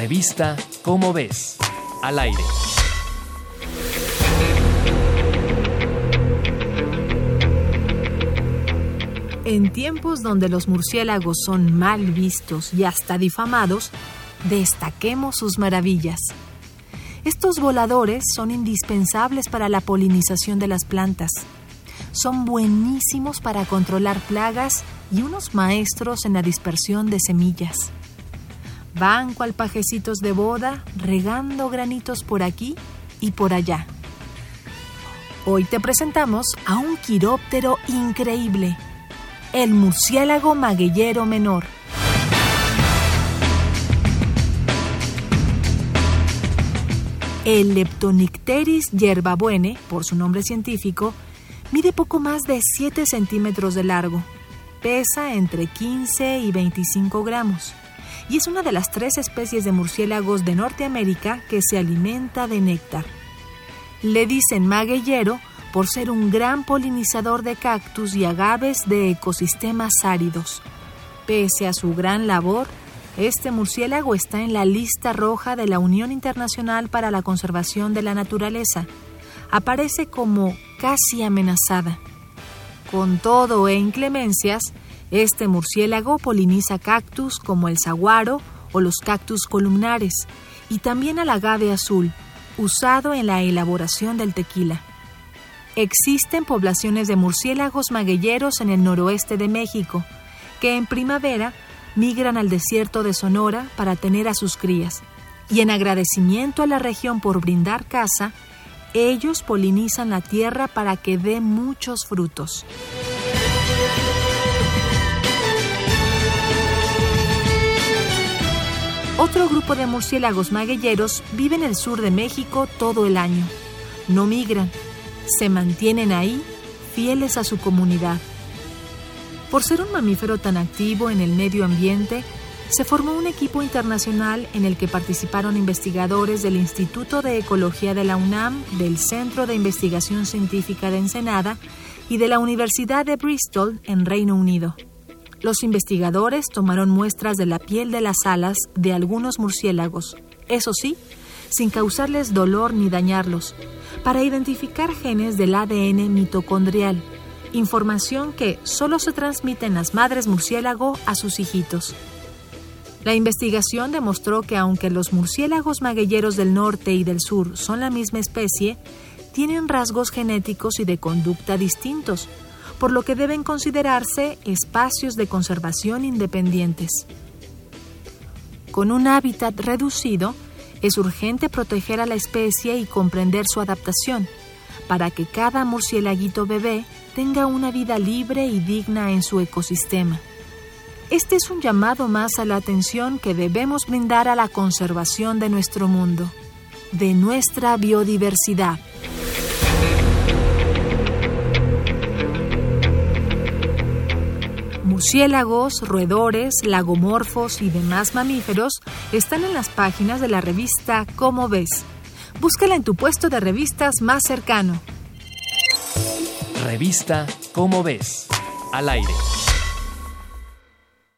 Revista Cómo ves. Al aire. En tiempos donde los murciélagos son mal vistos y hasta difamados, destaquemos sus maravillas. Estos voladores son indispensables para la polinización de las plantas. Son buenísimos para controlar plagas y unos maestros en la dispersión de semillas. Van cual pajecitos de boda, regando granitos por aquí y por allá. Hoy te presentamos a un quiróptero increíble, el murciélago magueyero menor. El Leptonicteris yerbabuene, por su nombre científico, mide poco más de 7 centímetros de largo, pesa entre 15 y 25 gramos y es una de las tres especies de murciélagos de Norteamérica que se alimenta de néctar. Le dicen magueyero por ser un gran polinizador de cactus y agaves de ecosistemas áridos. Pese a su gran labor, este murciélago está en la lista roja de la Unión Internacional para la Conservación de la Naturaleza. Aparece como casi amenazada. Con todo e inclemencias, este murciélago poliniza cactus como el saguaro o los cactus columnares y también al agave azul, usado en la elaboración del tequila. Existen poblaciones de murciélagos magueyeros en el noroeste de México, que en primavera migran al desierto de Sonora para tener a sus crías, y en agradecimiento a la región por brindar caza, ellos polinizan la tierra para que dé muchos frutos. Otro grupo de murciélagos magueyeros vive en el sur de México todo el año. No migran, se mantienen ahí, fieles a su comunidad. Por ser un mamífero tan activo en el medio ambiente, se formó un equipo internacional en el que participaron investigadores del Instituto de Ecología de la UNAM, del Centro de Investigación Científica de Ensenada y de la Universidad de Bristol en Reino Unido. Los investigadores tomaron muestras de la piel de las alas de algunos murciélagos, eso sí, sin causarles dolor ni dañarlos, para identificar genes del ADN mitocondrial, información que solo se transmite en las madres murciélago a sus hijitos. La investigación demostró que aunque los murciélagos magueyeros del norte y del sur son la misma especie, tienen rasgos genéticos y de conducta distintos, por lo que deben considerarse espacios de conservación independientes. Con un hábitat reducido, es urgente proteger a la especie y comprender su adaptación, para que cada murciélaguito bebé tenga una vida libre y digna en su ecosistema. Este es un llamado más a la atención que debemos brindar a la conservación de nuestro mundo, de nuestra biodiversidad. Murciélagos, roedores, lagomorfos y demás mamíferos están en las páginas de la revista Cómo ves. Búscala en tu puesto de revistas más cercano. Revista Cómo ves. Al aire.